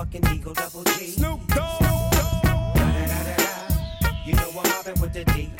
motherfucking Eagle Double G. Snoop Dogg. You know I'm mobbing with the D.R.E.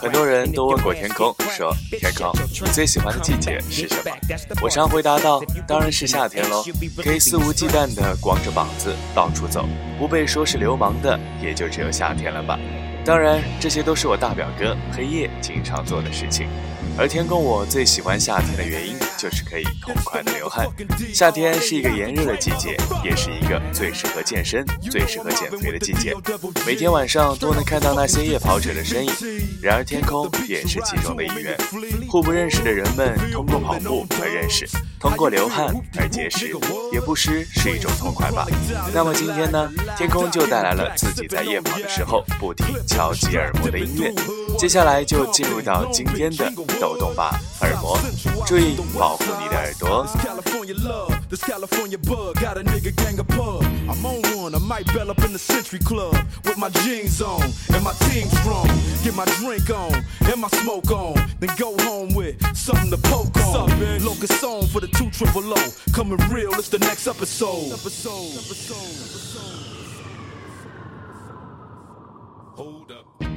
很多人都问过天空，说：‘天空，你最喜欢的季节是什么？’我常回答道：‘当然是夏天喽。’可以肆无忌惮地光着膀子到处走，不被说是流氓的也就只有夏天了吧。当然，这些都是我大表哥黑夜经常做的事情。而天空我最喜欢夏天的原因，就是可以痛快的流汗。夏天是一个炎热的季节，也是一个最适合健身、最适合减肥的季节。每天晚上都能看到那些夜跑者的身影，然而天空也是其中的一员。互不认识的人们通过跑步而认识，通过流汗而结识，也不失是一种痛快吧。那么今天呢，天空就带来了自己在夜跑的时候不停敲击耳膜的音乐。接下来就进入到今天的抖动吧耳膜，注意保护你的耳朵。 This California love, this California bug, got a nigga gang of pub. I'm on one, I might bell up in the Century Club with my jeans on and my team strong. Get my drink on and my smoke on, then go home with something to poke on. Locust on for the two triple O, coming real. It's the next episode. Episode. Hold up.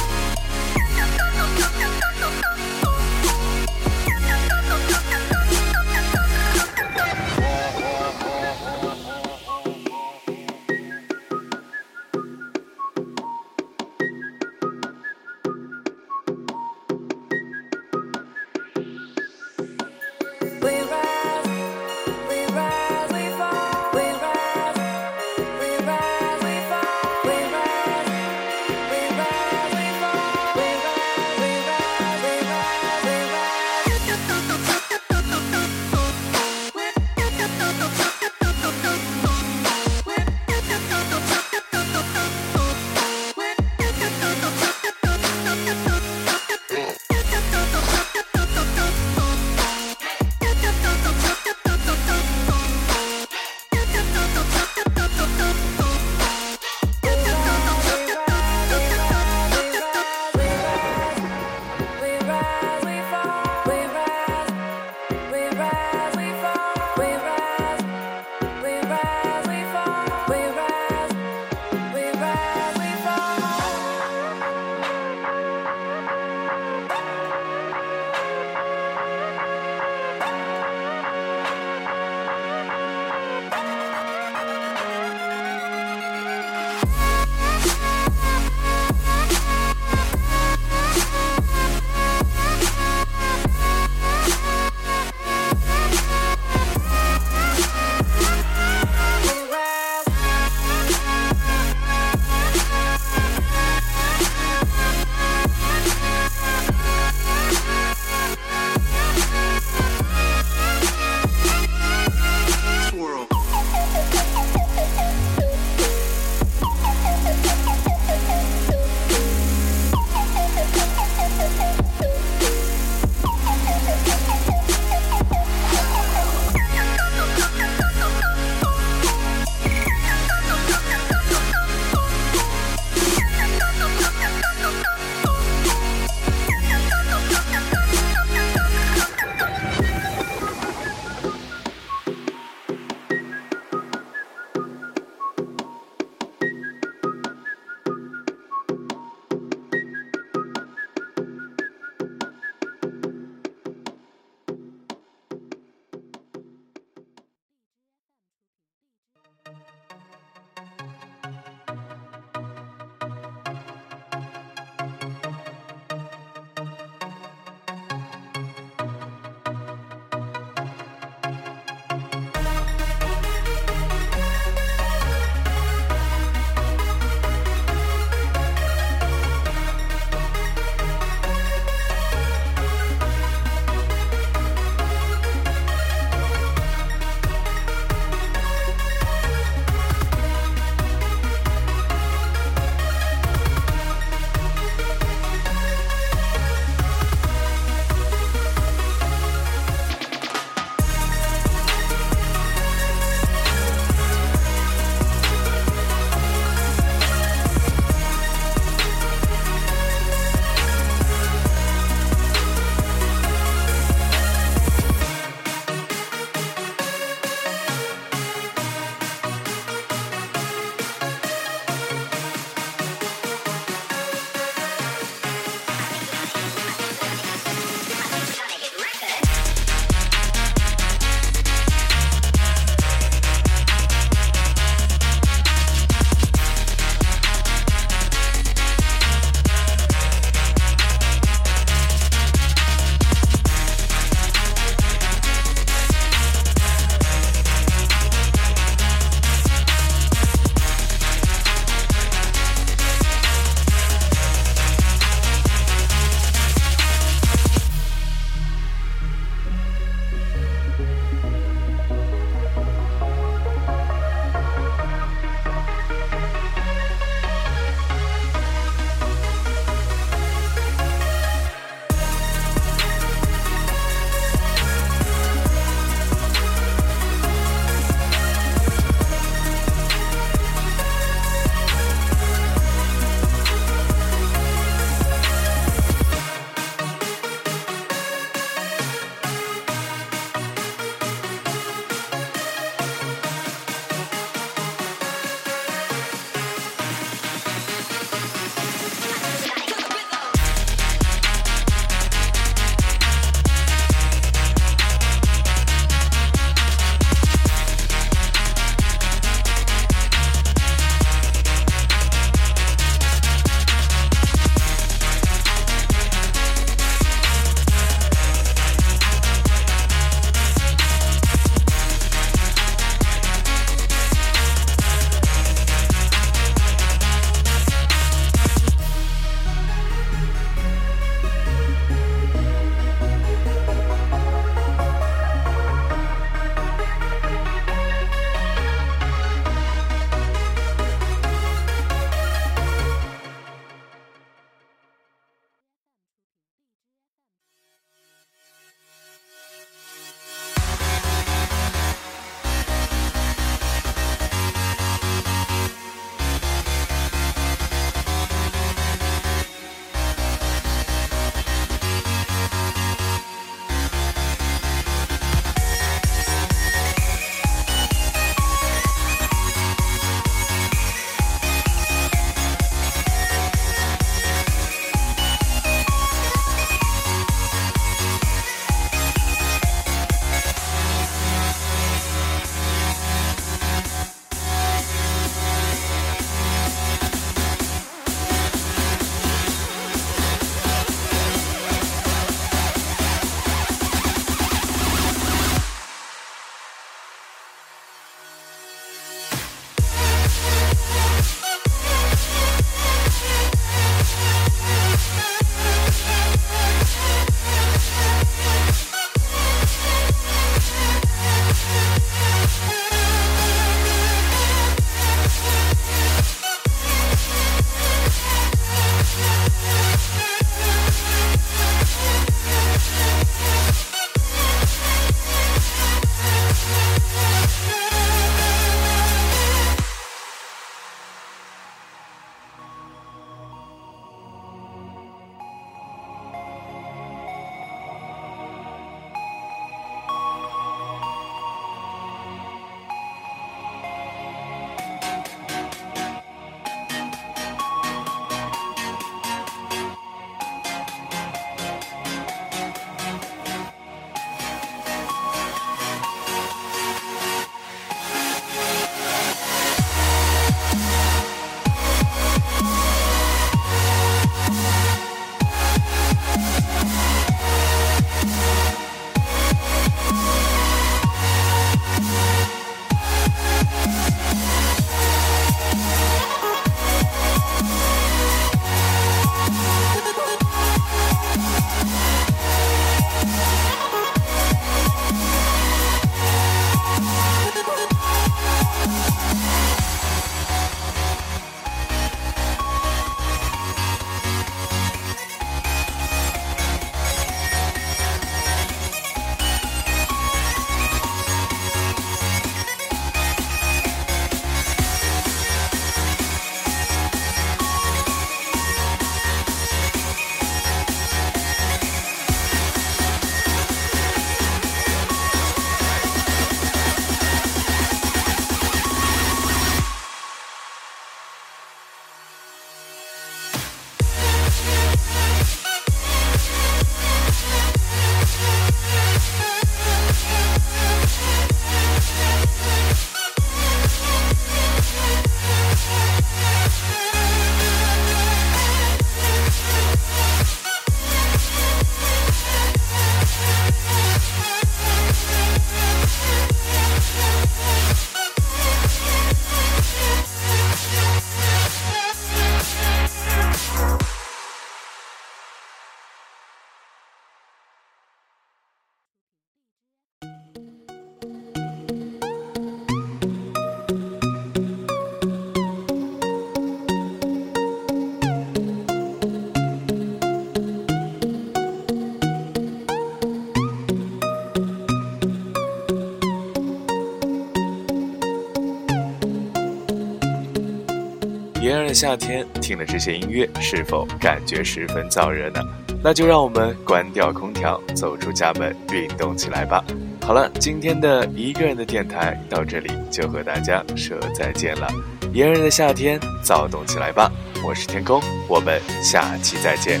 夏天，听了这些音乐，是否感觉十分燥热呢？那就让我们关掉空调，走出家门，运动起来吧。好了，今天的一个人的电台到这里就和大家说再见了。炎热的夏天，躁动起来吧！我是天空，我们下期再见。